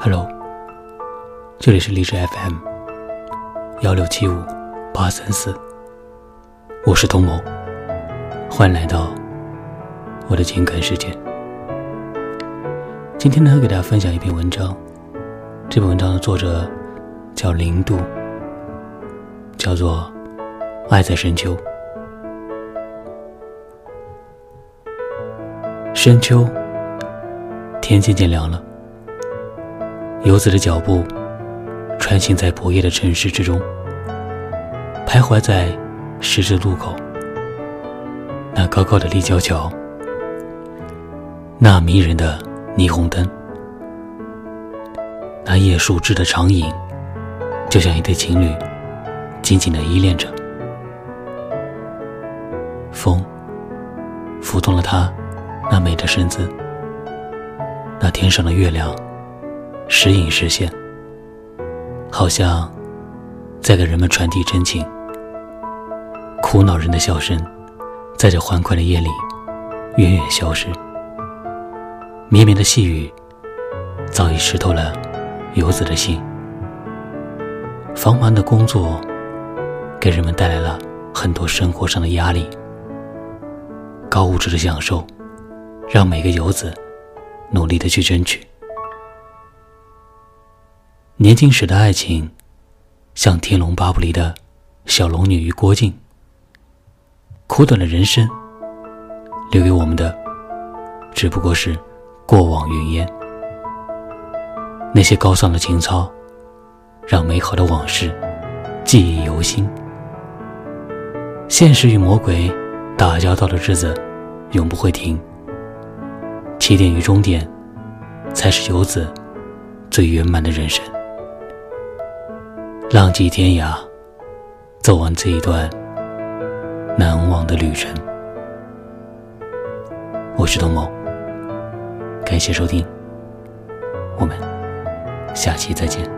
Hello，这里是荔枝 FM 幺六七五八三四，我是童某，欢迎来到我的情感世界。今天呢，给大家分享一篇文章，这篇文章的作者叫零度，叫做《爱在深秋》。深秋，天渐渐凉了。游子的脚步穿行在薄夜的城市之中，徘徊在十字路口。那高高的立交桥，那迷人的霓虹灯，那叶树枝的长影，就像一对情侣紧紧的依恋着。风拂动了他。那美的身姿，那天上的月亮，时隐时现，好像在给人们传递真情。苦恼人的笑声，在这欢快的夜里远远消失。绵绵的细雨，早已湿透了游子的心。繁忙的工作，给人们带来了很多生活上的压力。高物质的享受。让每个游子努力的去争取。年轻时的爱情，像《天龙八部》里的小龙女与郭靖。苦短的人生，留给我们的只不过是过往云烟。那些高尚的情操，让美好的往事记忆犹新。现实与魔鬼打交道的日子，永不会停。起点与终点，才是游子最圆满的人生。浪迹天涯，走完这一段难忘的旅程。我是东某，感谢收听，我们下期再见。